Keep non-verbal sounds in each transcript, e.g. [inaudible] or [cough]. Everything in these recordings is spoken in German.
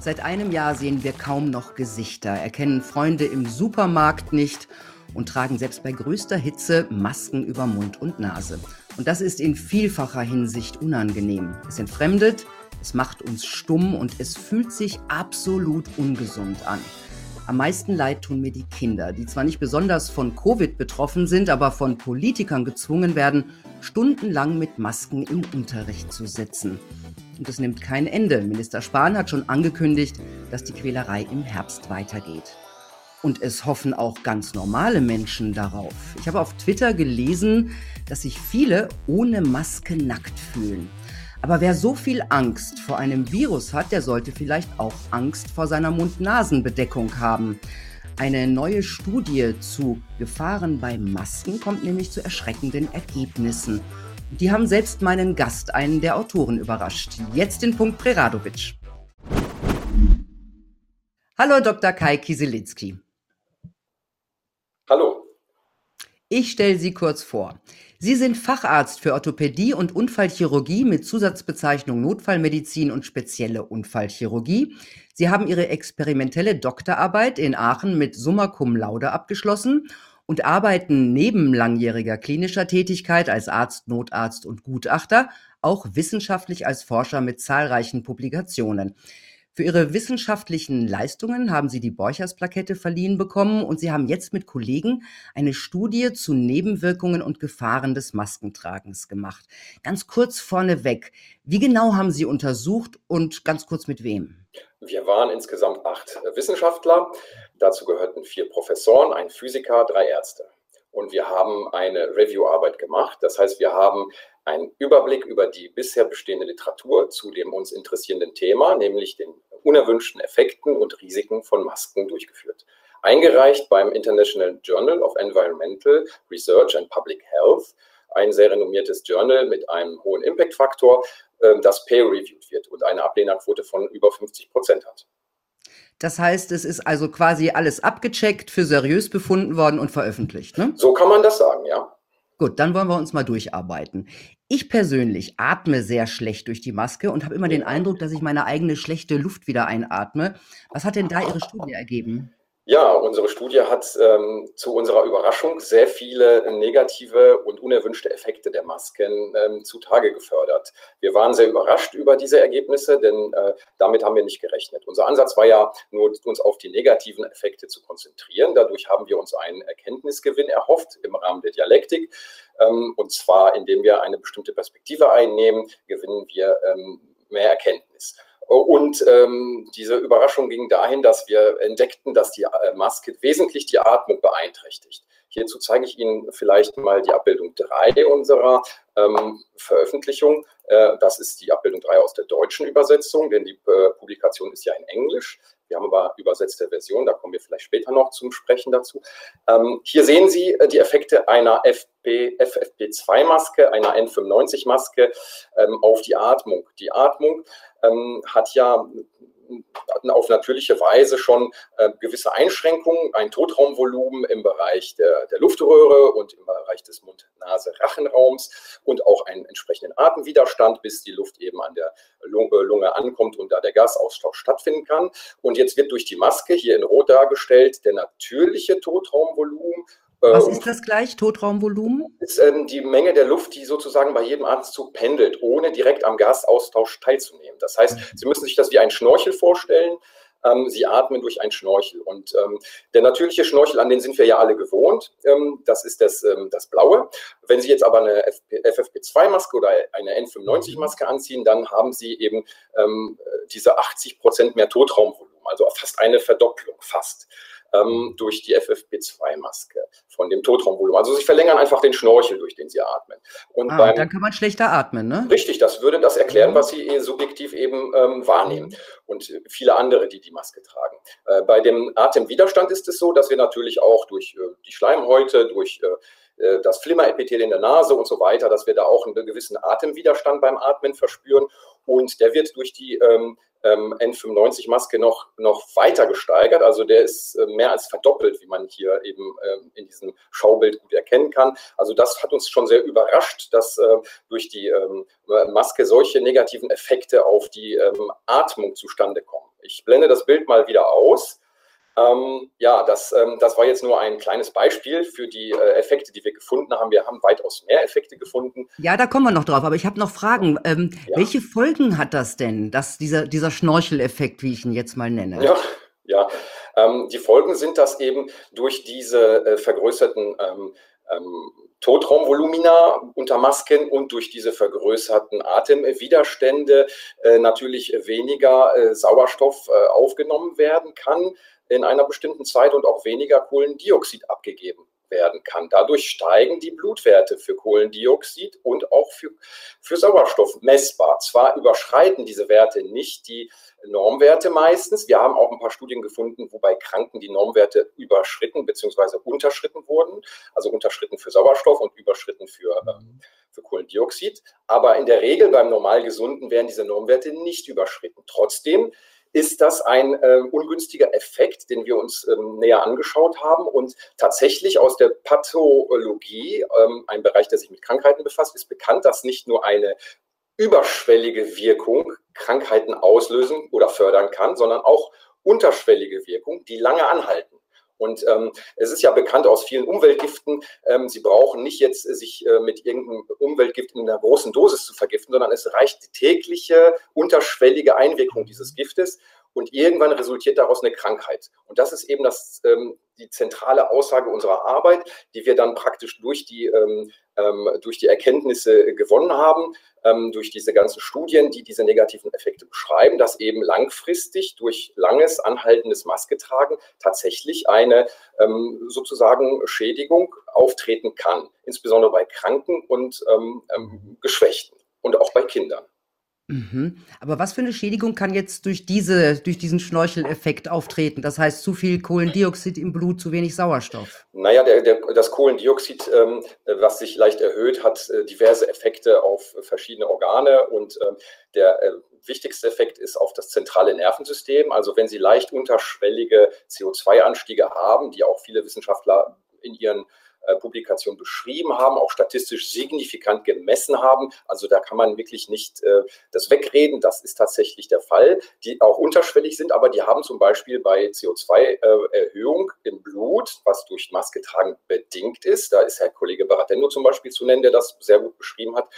Seit einem Jahr sehen wir kaum noch Gesichter, erkennen Freunde im Supermarkt nicht und tragen selbst bei größter Hitze Masken über Mund und Nase. Und das ist in vielfacher Hinsicht unangenehm. Es entfremdet, es macht uns stumm und es fühlt sich absolut ungesund an. Am meisten leid tun mir die Kinder, die zwar nicht besonders von Covid betroffen sind, aber von Politikern gezwungen werden, stundenlang mit Masken im Unterricht zu sitzen. Und es nimmt kein Ende. Minister Spahn hat schon angekündigt, dass die Quälerei im Herbst weitergeht. Und es hoffen auch ganz normale Menschen darauf. Ich habe auf Twitter gelesen, dass sich viele ohne Maske nackt fühlen. Aber wer so viel Angst vor einem Virus hat, der sollte vielleicht auch Angst vor seiner Mund-Nasen-Bedeckung haben. Eine neue Studie zu Gefahren bei Masken kommt nämlich zu erschreckenden Ergebnissen. Die haben selbst meinen Gast, einen der Autoren, überrascht. Jetzt den Punkt Preradovic. Hallo Dr. Kai Kieselinski. Hallo. Ich stelle Sie kurz vor. Sie sind Facharzt für Orthopädie und Unfallchirurgie mit Zusatzbezeichnung Notfallmedizin und spezielle Unfallchirurgie. Sie haben Ihre experimentelle Doktorarbeit in Aachen mit Summa Cum Laude abgeschlossen und arbeiten neben langjähriger klinischer Tätigkeit als Arzt, Notarzt und Gutachter auch wissenschaftlich als Forscher mit zahlreichen Publikationen. Für ihre wissenschaftlichen Leistungen haben sie die Borchers-Plakette verliehen bekommen und sie haben jetzt mit Kollegen eine Studie zu Nebenwirkungen und Gefahren des Maskentragens gemacht. Ganz kurz vorneweg, wie genau haben Sie untersucht und ganz kurz mit wem? Wir waren insgesamt acht Wissenschaftler. Dazu gehörten vier Professoren, ein Physiker, drei Ärzte. Und wir haben eine Review-Arbeit gemacht. Das heißt, wir haben einen Überblick über die bisher bestehende Literatur zu dem uns interessierenden Thema, nämlich den unerwünschten Effekten und Risiken von Masken durchgeführt. Eingereicht beim International Journal of Environmental Research and Public Health, ein sehr renommiertes Journal mit einem hohen Impact-Faktor, ähm, das peer-reviewed wird und eine Ablehnerquote von über 50 Prozent hat. Das heißt, es ist also quasi alles abgecheckt, für seriös befunden worden und veröffentlicht. Ne? So kann man das sagen, ja. Gut, dann wollen wir uns mal durcharbeiten. Ich persönlich atme sehr schlecht durch die Maske und habe immer den Eindruck, dass ich meine eigene schlechte Luft wieder einatme. Was hat denn da Ihre Studie ergeben? Ja, unsere Studie hat ähm, zu unserer Überraschung sehr viele negative und unerwünschte Effekte der Masken ähm, zutage gefördert. Wir waren sehr überrascht über diese Ergebnisse, denn äh, damit haben wir nicht gerechnet. Unser Ansatz war ja nur, uns auf die negativen Effekte zu konzentrieren. Dadurch haben wir uns einen Erkenntnisgewinn erhofft im Rahmen der Dialektik. Ähm, und zwar, indem wir eine bestimmte Perspektive einnehmen, gewinnen wir ähm, mehr Erkenntnis. Und ähm, diese Überraschung ging dahin, dass wir entdeckten, dass die äh, Maske wesentlich die Atmung beeinträchtigt. Hierzu zeige ich Ihnen vielleicht mal die Abbildung 3 unserer ähm, Veröffentlichung. Äh, das ist die Abbildung 3 aus der deutschen Übersetzung, denn die äh, Publikation ist ja in Englisch. Wir haben aber übersetzte Version, da kommen wir vielleicht später noch zum Sprechen dazu. Ähm, hier sehen Sie äh, die Effekte einer FP, FFP2-Maske, einer N95-Maske ähm, auf die Atmung. Die Atmung ähm, hat ja auf natürliche Weise schon äh, gewisse Einschränkungen, ein Totraumvolumen im Bereich der, der Luftröhre und im Bereich des Mund-Nase-Rachenraums und auch einen entsprechenden Atemwiderstand, bis die Luft eben an der Lunge ankommt und da der Gasaustausch stattfinden kann. Und jetzt wird durch die Maske hier in Rot dargestellt der natürliche Totraumvolumen was ähm, ist das gleich, Totraumvolumen? Ist ähm, die Menge der Luft, die sozusagen bei jedem Atemzug pendelt, ohne direkt am Gasaustausch teilzunehmen. Das heißt, mhm. Sie müssen sich das wie ein Schnorchel vorstellen. Ähm, Sie atmen durch ein Schnorchel. Und ähm, der natürliche Schnorchel, an den sind wir ja alle gewohnt, ähm, das ist das, ähm, das Blaue. Wenn Sie jetzt aber eine FFP2-Maske oder eine N95-Maske anziehen, dann haben Sie eben diese 80 Prozent mehr Totraumvolumen, also fast eine Verdopplung, fast ähm, durch die FFP2-Maske von dem Totraumvolumen. Also sie verlängern einfach den Schnorchel, durch den sie atmen. Und ah, beim, dann kann man schlechter atmen, ne? Richtig, das würde das erklären, was sie eh subjektiv eben ähm, wahrnehmen. Und viele andere, die die Maske tragen. Äh, bei dem Atemwiderstand ist es so, dass wir natürlich auch durch äh, die Schleimhäute, durch äh, äh das Flimmerepithel in der Nase und so weiter, dass wir da auch einen gewissen Atemwiderstand beim Atmen verspüren. Und der wird durch die ähm, ähm, N95-Maske noch, noch weiter gesteigert. Also der ist äh, mehr als verdoppelt, wie man hier eben ähm, in diesem Schaubild gut erkennen kann. Also das hat uns schon sehr überrascht, dass äh, durch die ähm, Maske solche negativen Effekte auf die ähm, Atmung zustande kommen. Ich blende das Bild mal wieder aus. Ähm, ja, das, ähm, das war jetzt nur ein kleines Beispiel für die äh, Effekte, die wir gefunden haben. Wir haben weitaus mehr Effekte gefunden. Ja, da kommen wir noch drauf, aber ich habe noch Fragen. Ähm, ja. Welche Folgen hat das denn, dass dieser, dieser Schnorcheleffekt, wie ich ihn jetzt mal nenne? Ja, ja. Ähm, die Folgen sind, dass eben durch diese äh, vergrößerten ähm, ähm, Totraumvolumina unter Masken und durch diese vergrößerten Atemwiderstände äh, natürlich weniger äh, Sauerstoff äh, aufgenommen werden kann in einer bestimmten Zeit und auch weniger Kohlendioxid abgegeben werden kann. Dadurch steigen die Blutwerte für Kohlendioxid und auch für, für Sauerstoff messbar. Zwar überschreiten diese Werte nicht die Normwerte meistens. Wir haben auch ein paar Studien gefunden, wo bei Kranken die Normwerte überschritten bzw. unterschritten wurden. Also unterschritten für Sauerstoff und überschritten für, ähm, für Kohlendioxid. Aber in der Regel beim Normalgesunden werden diese Normwerte nicht überschritten. Trotzdem ist das ein äh, ungünstiger Effekt, den wir uns ähm, näher angeschaut haben. Und tatsächlich aus der Pathologie, ähm, ein Bereich, der sich mit Krankheiten befasst, ist bekannt, dass nicht nur eine überschwellige Wirkung Krankheiten auslösen oder fördern kann, sondern auch unterschwellige Wirkung, die lange anhalten. Und ähm, es ist ja bekannt aus vielen Umweltgiften, ähm, Sie brauchen nicht jetzt äh, sich äh, mit irgendeinem Umweltgift in einer großen Dosis zu vergiften, sondern es reicht die tägliche unterschwellige Einwirkung dieses Giftes und irgendwann resultiert daraus eine Krankheit. Und das ist eben das, ähm, die zentrale Aussage unserer Arbeit, die wir dann praktisch durch die, ähm, ähm, durch die Erkenntnisse gewonnen haben, ähm, durch diese ganzen Studien, die diese negativen Effekte beschreiben, dass eben langfristig durch langes, anhaltendes Masketragen tatsächlich eine ähm, sozusagen Schädigung auftreten kann, insbesondere bei Kranken und ähm, Geschwächten und auch bei Kindern. Mhm. Aber was für eine Schädigung kann jetzt durch diese durch diesen Schnorcheleffekt auftreten? Das heißt, zu viel Kohlendioxid im Blut, zu wenig Sauerstoff? Naja, der, der, das Kohlendioxid, ähm, was sich leicht erhöht, hat äh, diverse Effekte auf verschiedene Organe und ähm, der äh, wichtigste Effekt ist auf das zentrale Nervensystem. Also wenn Sie leicht unterschwellige CO2-Anstiege haben, die auch viele Wissenschaftler in ihren Publikation beschrieben haben, auch statistisch signifikant gemessen haben. Also da kann man wirklich nicht äh, das wegreden. Das ist tatsächlich der Fall, die auch unterschwellig sind, aber die haben zum Beispiel bei CO2-Erhöhung äh, im Blut, was durch Maske tragen bedingt ist, da ist Herr Kollege Baratendo zum Beispiel zu nennen, der das sehr gut beschrieben hat,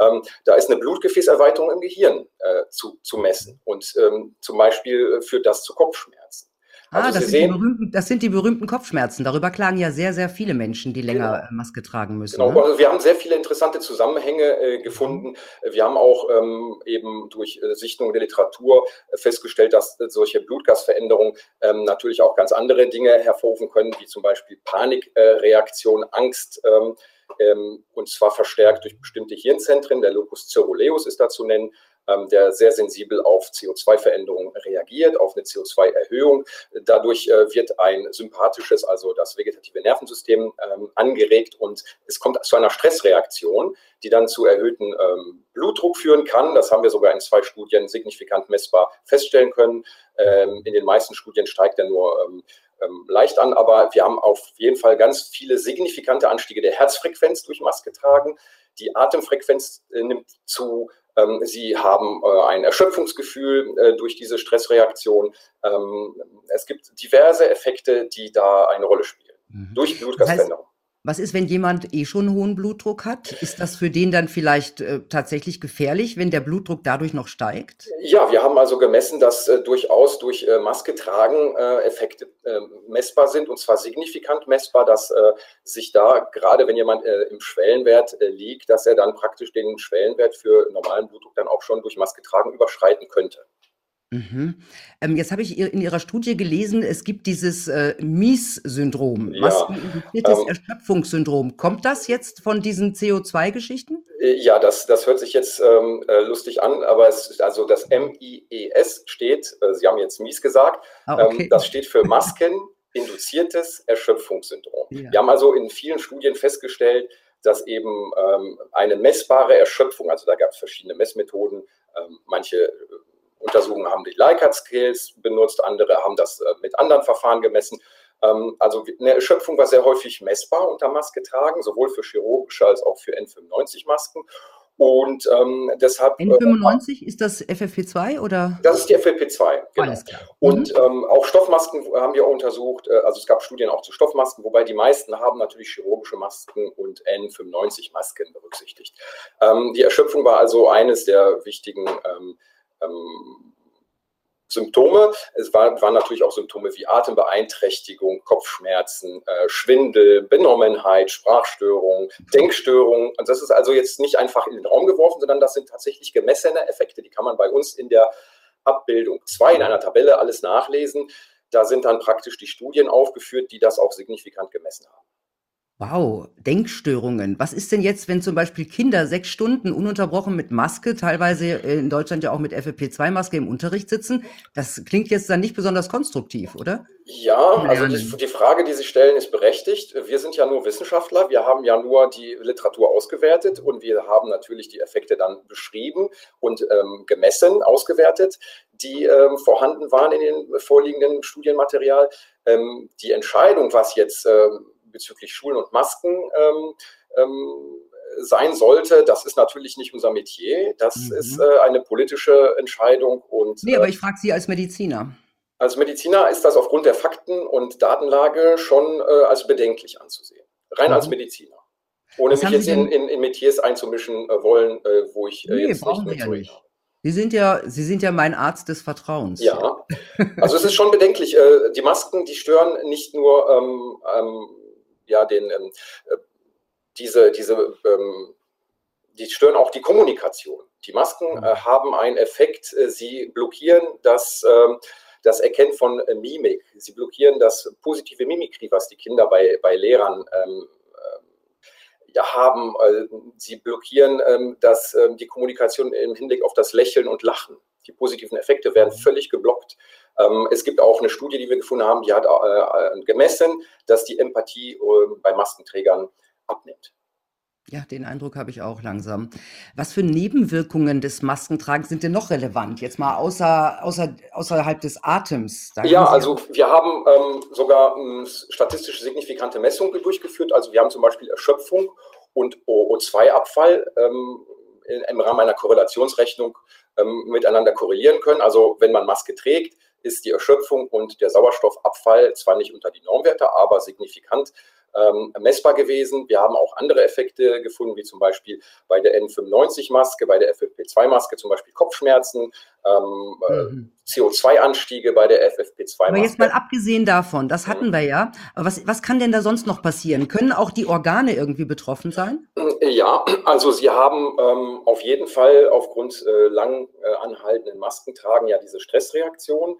ähm, da ist eine Blutgefäßerweiterung im Gehirn äh, zu, zu messen und ähm, zum Beispiel führt das zu Kopfschmerzen. Also ah, das sind, berühmten, das sind, die berühmten Kopfschmerzen. Darüber klagen ja sehr, sehr viele Menschen, die länger genau. Äh, Maske tragen müssen. Genau, ne? also wir haben sehr viele interessante Zusammenhänge äh, gefunden. Wir haben auch ähm, eben durch äh, Sichtung der Literatur äh, festgestellt, dass äh, solche Blutgasveränderungen ähm, natürlich auch ganz andere Dinge hervorrufen können, wie zum Beispiel Panikreaktion, Angst. Ähm, ähm, und zwar verstärkt durch bestimmte Hirnzentren. Der Locus ceruleus ist da zu nennen. Ähm, der sehr sensibel auf CO2-Veränderungen reagiert, auf eine CO2-Erhöhung. Dadurch äh, wird ein sympathisches, also das vegetative Nervensystem ähm, angeregt und es kommt zu einer Stressreaktion, die dann zu erhöhten ähm, Blutdruck führen kann. Das haben wir sogar in zwei Studien signifikant messbar feststellen können. in den meisten Studien steigt er nur leicht an, aber wir haben auf jeden Fall ganz viele signifikante Anstiege der Herzfrequenz durch Maske tragen. Die Atemfrequenz äh, nimmt zu, ähm, sie haben äh, ein Erschöpfungsgefühl äh, durch diese Stressreaktion. Ähm, es gibt diverse Effekte, die da eine Rolle spielen. Mhm. Durch Blutgasveränderung. Was ist, wenn jemand eh schon hohen Blutdruck hat? Ist das für den dann vielleicht äh, tatsächlich gefährlich, wenn der Blutdruck dadurch noch steigt? Ja, wir haben also gemessen, dass äh, durchaus durch äh, Maske tragen äh, Effekte ähm, messbar sind und zwar signifikant messbar, dass äh, sich da, gerade wenn jemand äh, im Schwellenwert liegt, dass er dann praktisch den Schwellenwert für normalen Blutdruck dann auch schon durch Maske tragen überschreiten könnte. Mhm. Ähm, jetzt habe ich in Ihrer Studie gelesen, es gibt dieses äh, Mies-Syndrom, Ja, maskeninduziertes ähm, Erschöpfungssyndrom. Kommt das jetzt von diesen CO2-Geschichten? Äh, ja, das, das hört sich jetzt ähm, äh, lustig an, aber es, also das MIES steht, äh, Sie haben jetzt Mies gesagt, ah, ähm, okay. das steht für Maskeninduziertes Erschöpfungssyndrom. Ja. Wir haben also in vielen Studien festgestellt, dass eben ähm, eine messbare Erschöpfung, also da gab es verschiedene Messmethoden, ähm, manche Untersuchungen haben die Likert-Scales benutzt, andere haben das äh, mit anderen Verfahren gemessen. Ähm, also eine Erschöpfung war sehr häufig messbar unter Maske tragen, sowohl für chirurgische als auch für N95-Masken. Und ähm, deshalb. N95 äh, ist das FFP2 oder? Das ist die FFP2, genau. Alles klar. Mhm. Und ähm, auch Stoffmasken haben wir untersucht. Äh, also es gab Studien auch zu Stoffmasken, wobei die meisten haben natürlich chirurgische Masken und N95-Masken berücksichtigt. Ähm, die Erschöpfung war also eines der wichtigen ähm, ähm Symptome. Es war, waren natürlich auch Symptome wie Atembeeinträchtigung, Kopfschmerzen, äh, Schwindel, Benommenheit, Sprachstörungen, Denkstörungen. Und das ist also jetzt nicht einfach in den Raum geworfen, sondern das sind tatsächlich gemessene Effekte. Die kann man bei uns in der Abbildung 2 in einer Tabelle alles nachlesen. Da sind dann praktisch die Studien aufgeführt, die das auch signifikant gemessen haben. Wow, Denkstörungen. Was ist denn jetzt, wenn zum Beispiel Kinder sechs Stunden ununterbrochen mit Maske, teilweise in Deutschland ja auch mit FFP2-Maske im Unterricht sitzen? Das klingt jetzt dann nicht besonders konstruktiv, oder? Ja, also die, die, Frage, die Sie stellen, ist berechtigt. Wir sind ja nur Wissenschaftler. Wir haben ja nur die Literatur ausgewertet und wir haben natürlich die Effekte dann beschrieben und ähm, gemessen, ausgewertet, die ähm, vorhanden waren in den vorliegenden Studienmaterial. Ähm, die Entscheidung, was jetzt ähm, bezüglich Schulen und Masken ähm, ähm, sein sollte, das ist natürlich nicht unser Metier. Das mhm. ist äh, eine politische Entscheidung. Und, nee, aber äh, ich frage Sie als Mediziner. Als Mediziner ist das aufgrund der Fakten und Datenlage schon äh, als bedenklich anzusehen. Rein mhm. als Mediziner. Ohne Was mich jetzt in, in, in, Metiers einzumischen äh, wollen, äh, wo ich äh, nee, jetzt nicht mehr ja nicht. Sie sind ja, Sie sind ja mein Arzt des Vertrauens. Ja, also es ist schon bedenklich. die Masken, die stören nicht nur ähm, ähm, ja, den, ähm, äh, diese, diese, ähm, die stören auch die Kommunikation. Die Masken äh, haben einen Effekt, äh, sie blockieren das, äh, das Erkennen von äh, Mimik. Sie blockieren das positive Mimikrie, was die Kinder bei, bei Lehrern ähm, äh, ja, haben. sie blockieren ähm, das, ähm, die Kommunikation im Hinblick auf das Lächeln und Lachen. Die positiven Effekte werden mhm. völlig geblockt. Ähm, es gibt auch eine Studie, die wir gefunden haben, die hat äh, gemessen, dass die Empathie äh, bei Maskenträgern abnimmt. Ja, den Eindruck habe ich auch langsam. Was für Nebenwirkungen des Maskentragens sind denn noch relevant? Jetzt mal außer, außer, außerhalb des Atems. ja, also wir haben ähm, sogar ähm, statistisch signifikante Messungen durchgeführt. Also wir haben zum Beispiel Erschöpfung und O2-Abfall ähm, im Rahmen einer Korrelationsrechnung ähm, miteinander korrelieren können. Also wenn man Maske trägt, ist die Erschöpfung und der Sauerstoffabfall zwar nicht unter die Normwerte, aber signifikant ähm, messbar gewesen. Wir haben auch andere Effekte gefunden, wie zum Beispiel bei der N95-Maske, bei der FFP2-Maske zum Beispiel Kopfschmerzen, ähm, äh, mhm. CO2-Anstiege bei der FFP2-Maske. Aber jetzt mal abgesehen davon, das hatten mhm. wir ja. Was, was kann denn da sonst noch passieren? Können auch die Organe irgendwie betroffen sein? Ja, also Sie haben ähm, auf jeden Fall aufgrund äh, lang äh, anhaltenden Maskentragen ja diese Stressreaktion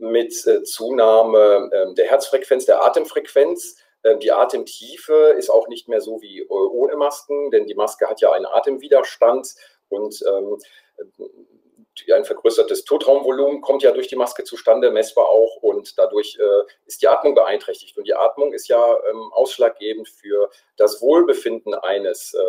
mit äh, Zunahme ähm, der Herzfrequenz, der Atemfrequenz. Ähm, die Atemtiefe ist auch nicht mehr so wie äh, ohne Masken, denn die Maske hat ja einen Atemwiderstand und ähm, ein vergrößertes Totraumvolumen kommt ja durch die Maske zustande, messbar auch, und dadurch äh, ist die Atmung beeinträchtigt. Und die Atmung ist ja ausschlaggebend für das Wohlbefinden eines äh,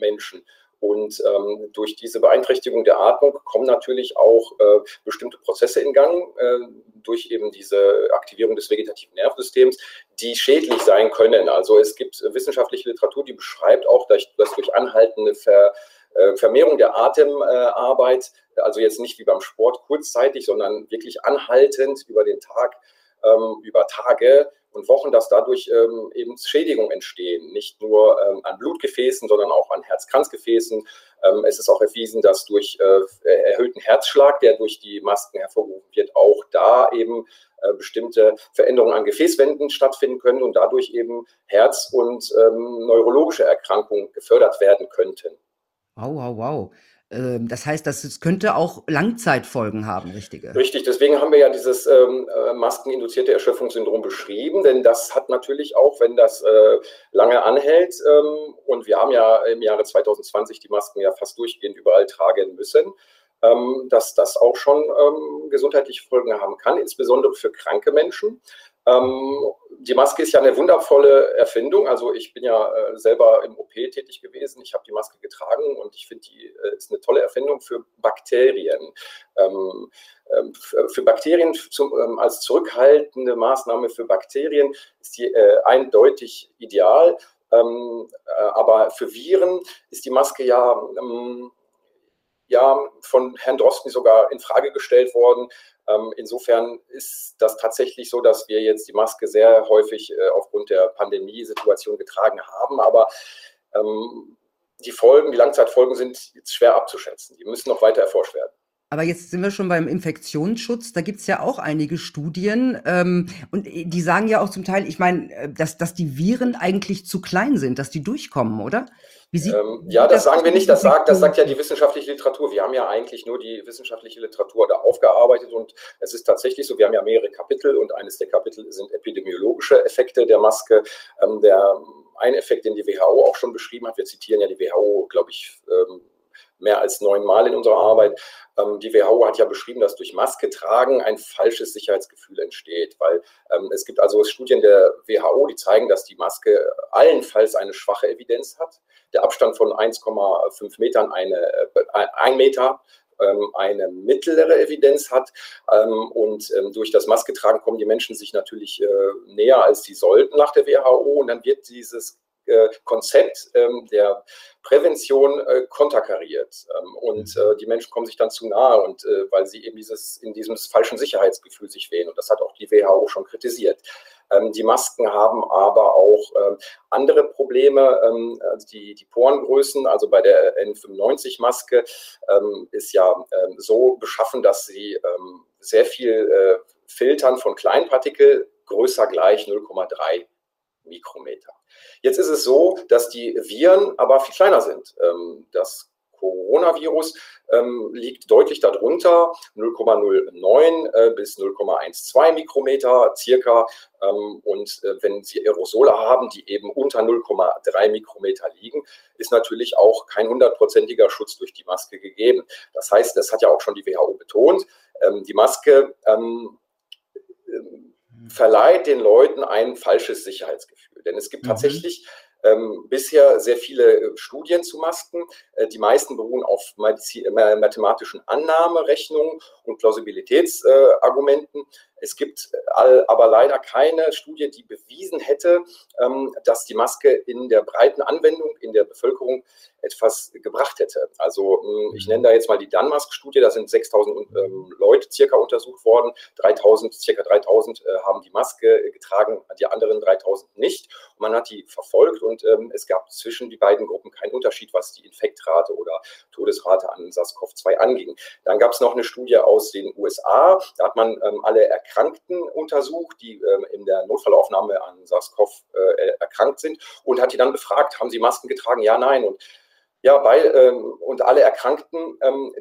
Menschen. Und ähm, durch diese Beeinträchtigung der Atmung kommen natürlich auch äh, bestimmte Prozesse in Gang, äh, durch eben diese Aktivierung des vegetativen Nervensystems, die schädlich sein können. Also es gibt wissenschaftliche Literatur, die beschreibt auch, dass, dass durch anhaltende Ver, äh, Vermehrung der Atemarbeit, also jetzt nicht wie beim Sport kurzzeitig, sondern wirklich anhaltend über den Tag, ähm, über Tage, und Wochen, dass dadurch ähm, eben Schädigungen entstehen, nicht nur ähm, an Blutgefäßen, sondern auch an Herzkranzgefäßen. Ähm, es ist auch erwiesen, dass durch äh, erhöhten Herzschlag, der durch die Masken hervorgerufen wird, auch da eben äh, bestimmte Veränderungen an Gefäßwänden stattfinden können und dadurch eben Herz- und ähm, neurologische Erkrankungen gefördert werden könnten. Wow, wow, wow. Ähm, das heißt, das könnte auch Langzeitfolgen haben, richtige. Richtig, deswegen haben wir ja dieses ähm, äh, maskeninduzierte Erschöpfungssyndrom beschrieben, denn das hat natürlich auch, wenn das äh, lange anhält, ähm, und wir haben ja im Jahre 2020 die Masken ja fast durchgehend überall tragen müssen, ähm, dass das auch schon ähm, gesundheitliche Folgen haben kann, insbesondere für kranke Menschen. Ähm, die Maske ist ja eine wundervolle Erfindung. Also ich bin ja äh, selber im OP tätig gewesen. Ich habe die Maske getragen und ich finde, die äh, ist eine tolle Erfindung für Bakterien. Ähm, ähm, für Bakterien zum, ähm, als zurückhaltende Maßnahme für Bakterien ist die äh, eindeutig ideal. Ähm, äh, aber für Viren ist die Maske ja, ähm, ja von Herrn Drosten sogar in Frage gestellt worden. Ähm, insofern ist das tatsächlich so, dass wir jetzt die Maske sehr häufig äh, aufgrund der Pandemiesituation getragen haben. Aber ähm, die Folgen, die Langzeitfolgen sind jetzt schwer abzuschätzen. Die müssen noch weiter erforscht werden. Aber jetzt sind wir schon beim Infektionsschutz. Da gibt es ja auch einige Studien. Ähm, und die sagen ja auch zum Teil, ich meine, äh, dass, dass die Viren eigentlich zu klein sind, dass die durchkommen, oder? Ähm, ja, das, das sagen wir nicht. Das sagt, das sagt ja die wissenschaftliche Literatur. Wir haben ja eigentlich nur die wissenschaftliche Literatur da aufgearbeitet und es ist tatsächlich so, wir haben ja mehrere Kapitel und eines der Kapitel sind epidemiologische Effekte der Maske. Ähm, der ein Effekt, den die WHO auch schon beschrieben hat, wir zitieren ja die WHO, glaube ich, ähm, mehr als neunmal in unserer Arbeit. Ähm, die WHO hat ja beschrieben, dass durch Maske tragen ein falsches Sicherheitsgefühl entsteht, weil ähm, es gibt also Studien der WHO, die zeigen, dass die Maske allenfalls eine schwache Evidenz hat. Der Abstand von 1,5 Metern, eine, äh, ein Meter ähm, eine mittlere Evidenz hat. Ähm, und ähm, durch das Masketragen kommen die Menschen sich natürlich äh, näher, als sie sollten nach der WHO. Und dann wird dieses Konzept ähm, der Prävention äh, konterkariert. Ähm, und mhm. äh, die Menschen kommen sich dann zu nahe und äh, weil sie eben dieses, in diesem falschen Sicherheitsgefühl sich wählen. Und das hat auch die WHO schon kritisiert. Ähm, die Masken haben aber auch andere Probleme. Also die, die Porengrößen, also bei der N95-Maske, ähm, ist ja so beschaffen, dass sie sehr viel äh, filtern von Kleinpartikel größer gleich 0,3 Mikrometer. Jetzt ist es so, dass die Viren aber viel kleiner sind. Ähm, das Coronavirus ähm, liegt deutlich darunter, 0,09 äh, bis 0,12 Mikrometer circa. Ähm, und äh, wenn Sie Aerosole haben, die eben unter 0,3 Mikrometer liegen, ist natürlich auch kein hundertprozentiger Schutz durch die Maske gegeben. Das heißt, das hat ja auch schon die WHO betont, die Maske verleiht den Leuten ein falsches Sicherheitsgefühl. Denn es gibt mhm. tatsächlich ähm, bisher sehr viele äh, Studien zu Masken. Äh, die meisten beruhen auf äh, mathematischen Annahmerechnungen und Plausibilitätsargumenten. Es gibt aber leider keine Studie, die bewiesen hätte, ähm, dass die Maske in der breiten Anwendung in der Bevölkerung etwas gebracht hätte. Also hm, ich nenne da jetzt mal die Danmarsk-Studie, da sind 6000 ähm, Leute circa untersucht worden, 3000, circa 3000 äh, haben die Maske getragen, die anderen 3000 nicht. Und man hat die verfolgt und ähm, es gab zwischen die beiden Gruppen keinen Unterschied, was die Infektrate oder Todesrate an SARS-CoV-2 anging. Dann gab es noch eine Studie aus den USA, da hat man ähm, alle Erkrankten untersucht, die ähm, in der Notfallaufnahme an SARS-CoV äh, erkrankt sind und hat die dann befragt, haben sie Masken getragen? Ja, nein. Und ja, weil ähm, und alle Erkrankten ähm,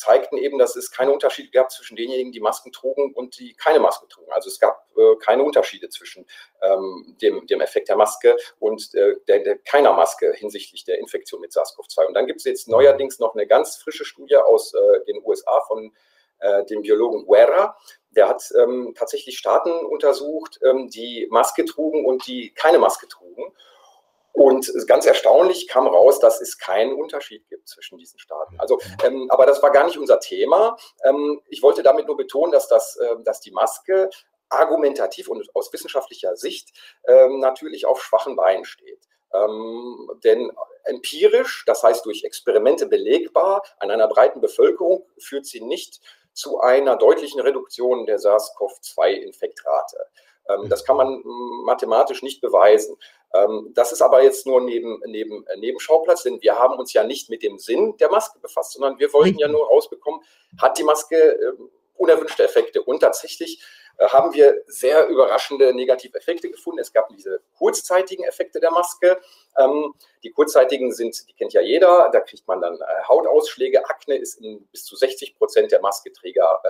zeigten eben, dass es keine Unterschiede gab zwischen denjenigen, die Masken trugen und die keine Masken trugen. Also es gab äh, keine Unterschiede zwischen ähm, dem, dem Effekt der Maske und äh, der, der, keiner Maske hinsichtlich der Infektion mit SARS-CoV-2. Und dann gibt es jetzt neuerdings noch eine ganz frische Studie aus äh, den USA von äh, dem Biologen Guerra. Der hat ähm, tatsächlich Staaten untersucht, ähm, die Maske trugen und die keine Maske trugen. Und ganz erstaunlich kam raus, dass es keinen Unterschied gibt zwischen diesen Staaten. Also, ähm, aber das war gar nicht unser Thema. Ähm, ich wollte damit nur betonen, dass, das, äh, dass die Maske argumentativ und aus wissenschaftlicher Sicht ähm, natürlich auf schwachen Beinen steht. Ähm, denn empirisch, das heißt durch Experimente belegbar, an einer breiten Bevölkerung führt sie nicht zu einer deutlichen Reduktion der SARS-CoV-2-Infektrate. Ähm, das kann man mathematisch nicht beweisen. Ähm, das ist aber jetzt nur neben, neben äh, Nebenschauplatz, denn wir haben uns ja nicht mit dem Sinn der Maske befasst, sondern wir wollten ja nur rausbekommen, hat die Maske ähm, unerwünschte Effekte. Und tatsächlich äh, haben wir sehr überraschende negative Effekte gefunden. Es gab diese kurzzeitigen Effekte der Maske. Ähm, die kurzzeitigen sind, die kennt ja jeder, da kriegt man dann äh, Hautausschläge. Akne ist in bis zu 60 Prozent der Masketräger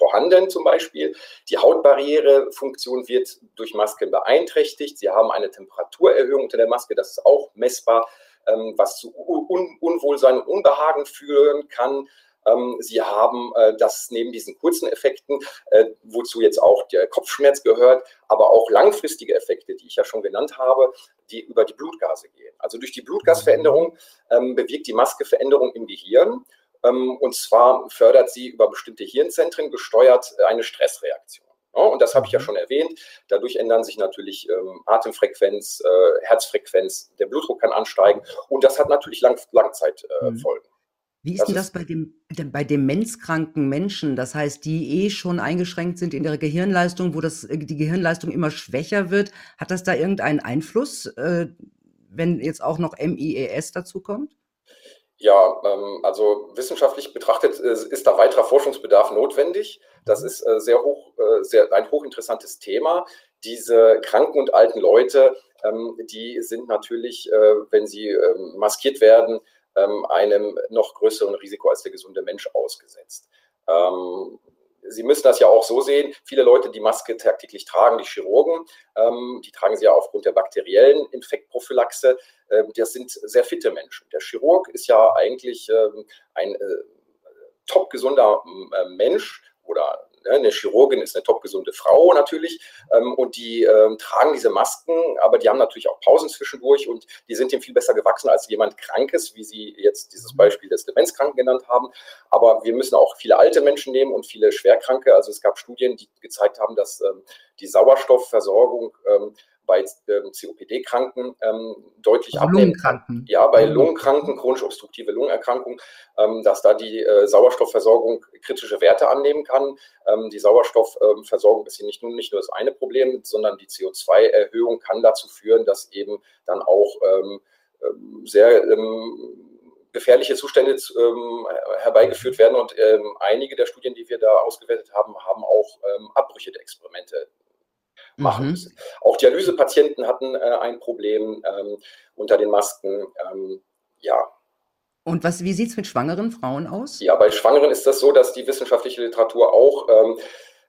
vorhanden zum Beispiel. Die Hautbarrierefunktion wird durch Masken beeinträchtigt. Sie haben eine Temperaturerhöhung unter der Maske, das ist auch messbar, ähm, was zu Un Unwohlsein und Unbehagen führen kann. Ähm, sie haben äh, das neben diesen kurzen Effekten, äh, wozu jetzt auch der Kopfschmerz gehört, aber auch langfristige Effekte, die ich ja schon genannt habe, die über die Blutgase gehen. Also durch die Blutgasveränderung ähm, bewirkt die Maske Veränderung im Gehirn. Ähm, und zwar fördert sie über bestimmte Hirnzentren gesteuert äh, eine Stressreaktion. Und das habe ich ja mhm. schon erwähnt. Dadurch ändern sich natürlich ähm, Atemfrequenz, äh, Herzfrequenz, der Blutdruck kann ansteigen und das hat natürlich Lang Langzeitfolgen. Äh, mhm. Wie ist das denn das bei dem, bei demenzkranken Menschen? Das heißt, die eh schon eingeschränkt sind in ihrer Gehirnleistung, wo das, die Gehirnleistung immer schwächer wird. Hat das da irgendeinen Einfluss, äh, wenn jetzt auch noch MIES dazu kommt? Ja, ähm, also wissenschaftlich betrachtet äh, ist da weiterer Forschungsbedarf notwendig. Das ist äh, sehr hoch, äh, sehr, ein hochinteressantes Thema. Diese kranken und alten Leute, ähm, die sind natürlich, äh, wenn sie ähm, maskiert werden, ähm, einem noch größeren Risiko als der gesunde Mensch ausgesetzt. Ähm, Sie müssen das ja auch so sehen, viele Leute, die Maske tagtäglich tragen, die Chirurgen, ähm, die tragen sie ja aufgrund der bakteriellen Infektprophylaxe, das sind sehr fitte Menschen. Der Chirurg ist ja eigentlich ähm, ein äh, top gesunder äh, Mensch oder Ne, eine Chirurgin ist eine topgesunde Frau natürlich ähm, und die ähm, tragen diese Masken, aber die haben natürlich auch Pausen zwischendurch und die sind dem viel besser gewachsen als jemand Krankes, wie Sie jetzt dieses mhm. Beispiel des Demenzkranken genannt haben. Aber wir müssen auch viele alte Menschen nehmen und viele Schwerkranke. Also es gab Studien, die gezeigt haben, dass ähm, die Sauerstoffversorgung ähm, bei ähm, COPD-Kranken ähm, deutlich also abnehmen Lungenkranken. Ja, bei. Lungenkranken, chronisch obstruktive Lungenerkrankung, ähm, dass da die äh, Sauerstoffversorgung kritische Werte annehmen kann. Die Sauerstoffversorgung ist hier nicht nur, nicht nur das eine Problem, sondern die CO2-Erhöhung kann dazu führen, dass eben dann auch sehr gefährliche Zustände ähm, herbeigeführt werden. Und ähm, einige der Studien, die wir da ausgewertet haben, haben auch ähm, Abbrüche der Experimente machen mhm. müssen. Auch Dialysepatienten hatten äh, ein Problem ähm, unter den Masken. Ähm, ja. Und was, wie sieht es mit schwangeren Frauen aus? Ja, bei Schwangeren ist das so, dass die wissenschaftliche Literatur auch ähm,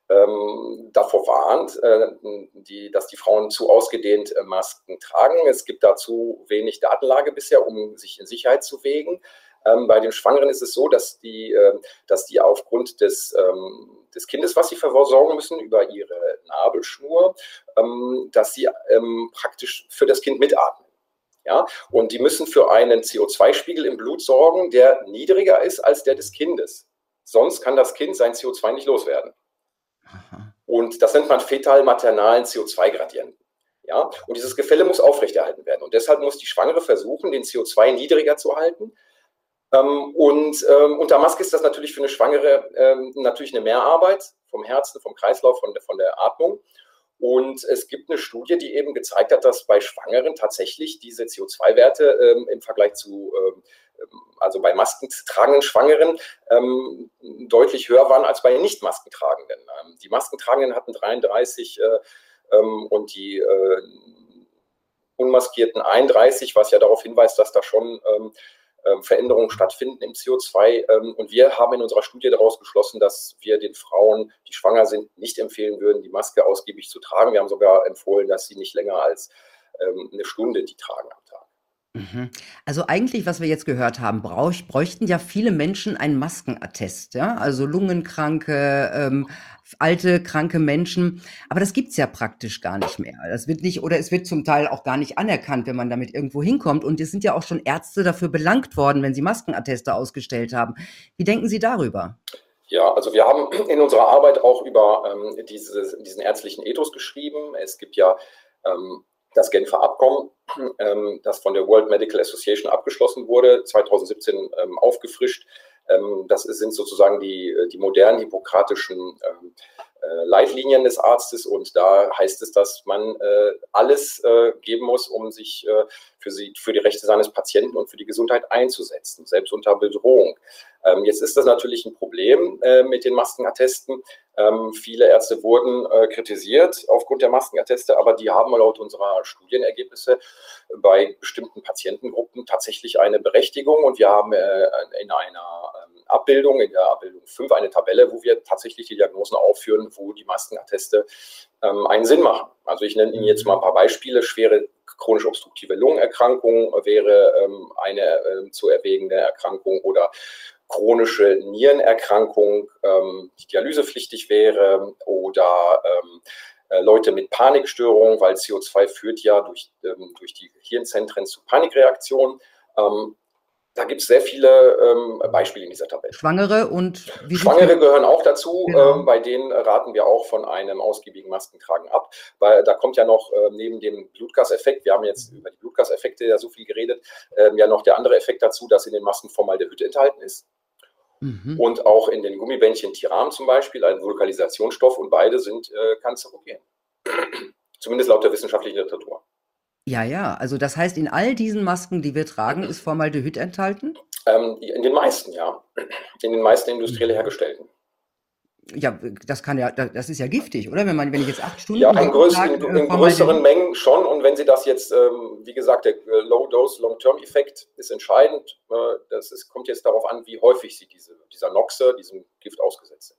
ähm davor warnt, äh, die, dass die Frauen zu ausgedehnt äh, Masken tragen. Es gibt dazu wenig Datenlage bisher, um sich in Sicherheit zu wägen. Ähm, bei den Schwangeren ist es so, dass die, äh, dass die aufgrund des, ähm, des Kindes, was sie versorgen müssen, über ihre Nabelschnur, ähm, dass sie ähm, praktisch für das Kind mitatmen. Ja? Und die müssen für einen CO2-Spiegel im Blut sorgen, der niedriger ist als der des Kindes. Sonst kann das Kind sein CO2 nicht loswerden. Aha. Und das nennt man fetal-maternalen CO2-Gradienten. Ja? Und dieses Gefälle muss aufrechterhalten werden. Und deshalb muss die Schwangere versuchen, den CO2 niedriger zu halten, ähm, und ähm, unter Maske ist das natürlich für eine Schwangere ähm, natürlich eine Mehrarbeit vom Herzen, vom Kreislauf, von der, von der Atmung. Und es gibt eine Studie, die eben gezeigt hat, dass bei Schwangeren tatsächlich diese CO2-Werte ähm, im Vergleich zu, ähm, also bei maskentragenden Schwangeren, ähm, deutlich höher waren als bei nicht maskentragenden. Ähm, die maskentragenden hatten 33 äh, ähm, und die äh, unmaskierten 31, was ja darauf hinweist, dass da schon ähm, Veränderungen stattfinden im CO2. Ähm, und wir haben in unserer Studie daraus geschlossen, dass wir den Frauen, die schwanger sind, nicht empfehlen würden, die Maske ausgiebig zu tragen. Wir haben sogar empfohlen, dass sie nicht länger als ähm, eine Stunde die tragen Tag. Mhm. Also eigentlich, was wir jetzt gehört haben, brauch, bräuchten ja viele Menschen einen Maskenattest, ja, also Lungenkranke, ähm, alte, kranke Menschen. Aber das gibt's ja praktisch gar nicht mehr. Das wird nicht, oder es wird zum Teil auch gar nicht anerkannt, wenn man damit irgendwo hinkommt. Und es sind ja auch schon Ärzte dafür belangt worden, wenn sie Maskenatteste ausgestellt haben. Wie denken Sie darüber? Ja, also wir haben in unserer Arbeit auch über ähm, dieses, diesen ärztlichen Ethos geschrieben. Es gibt ja ähm, das Genfer Abkommen, ähm, das von der World Medical Association abgeschlossen wurde, 2017 ähm, aufgefrischt. Ähm, das sind sozusagen die, die modernen hippokratischen ähm, äh, Leitlinien des Arztes und da heißt es, dass man äh, alles äh, geben muss, um sich äh, für, sie, für die Rechte seines Patienten und für die Gesundheit einzusetzen, selbst unter Bedrohung. Ähm, jetzt ist das natürlich ein Problem äh, mit den Maskenattesten. Ähm, viele Ärzte wurden äh, kritisiert aufgrund der Maskenatteste, aber die haben laut unserer Studienergebnisse bei bestimmten Patientengruppen tatsächlich eine Berechtigung und wir haben in einer ähm, Abbildung, in der Abbildung 5, eine Tabelle, wo wir tatsächlich die Diagnosen aufführen, wo die Maskenatteste einen Sinn machen. Also ich nenne Ihnen jetzt mal ein paar Beispiele. Schwere chronisch obstruktive Lungenerkrankung wäre eine zu erwägende Erkrankung oder chronische Nierenerkrankung, ähm, die dialysepflichtig wäre oder ähm, äh, Leute mit Panikstörungen, weil CO2 führt ja durch, ähm, durch die Hirnzentren zu Panikreaktionen. Da gibt es sehr viele ähm, Beispiele in dieser Tabelle. Schwangere und wie Schwangere gehören auch dazu. Genau. Ähm, bei denen raten wir auch von einem ausgiebigen Maskentragen ab, weil da kommt ja noch äh, neben dem Blutgaseffekt, wir haben jetzt über die Blutgaseffekte ja so viel geredet, ähm, ja noch der andere Effekt dazu, dass in den Masken Formaldehyd enthalten ist. Mhm. Und auch in den Gummibändchen Tiram zum Beispiel, ein Vulkanisationsstoff, und beide sind äh, kanzerogen. [clears throat] Zumindest laut der wissenschaftlichen Literatur. Ja, ja. Also das heißt, in all diesen Masken, die wir tragen, ist Formaldehyd enthalten? Ähm, in den meisten, ja. In den meisten industriell mhm. hergestellten. Ja, das kann ja, das ist ja giftig, oder? Wenn man, wenn ich jetzt acht Stunden. Ja, in, größ, in, in größeren Mengen schon. Und wenn Sie das jetzt, ähm, wie gesagt, der äh, Low-Dose Long-Term-Effekt ist entscheidend. Äh, das ist, kommt jetzt darauf an, wie häufig Sie diese, dieser Noxe, diesem Gift ausgesetzt sind.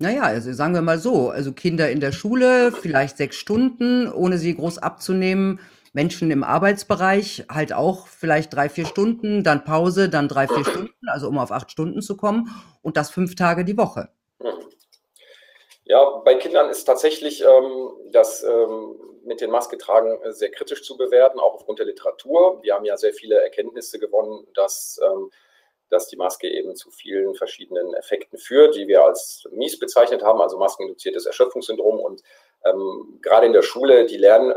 Naja, also sagen wir mal so, also Kinder in der Schule, vielleicht sechs Stunden, ohne sie groß abzunehmen Menschen im Arbeitsbereich halt auch vielleicht drei, vier Stunden, dann Pause, dann drei, vier Stunden, also um auf acht Stunden zu kommen und das fünf Tage die Woche. Ja, bei Kindern ist tatsächlich ähm, das ähm, mit den Maske tragen sehr kritisch zu bewerten, auch aufgrund der Literatur. Wir haben ja sehr viele Erkenntnisse gewonnen, dass, ähm, dass die Maske eben zu vielen verschiedenen Effekten führt, die wir als mies bezeichnet haben, also maskeninduziertes Erschöpfungssyndrom. Und ähm, gerade in der Schule, die lernen